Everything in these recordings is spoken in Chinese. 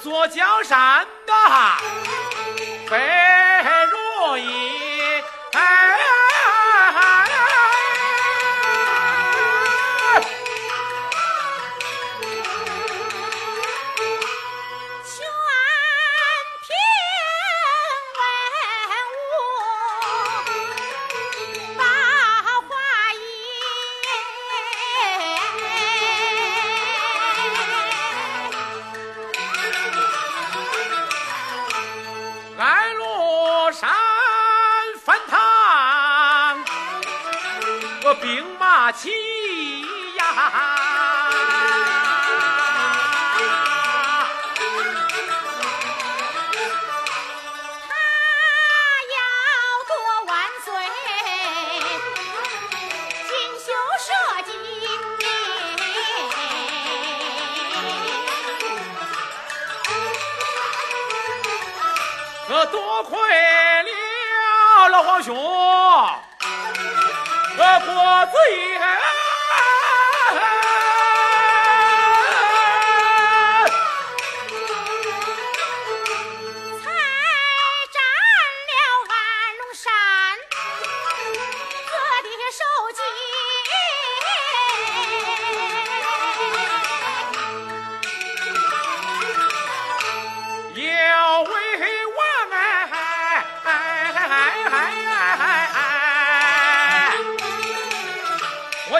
坐江山呐白若银山翻腾我兵马齐呀。可多亏了老皇兄。我脖子一。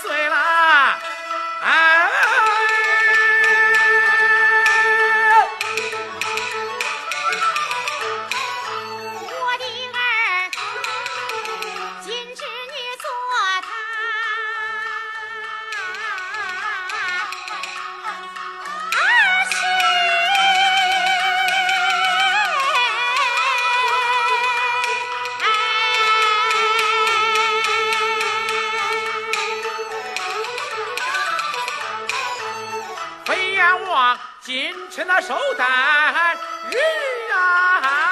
碎了。望今天那寿诞日啊，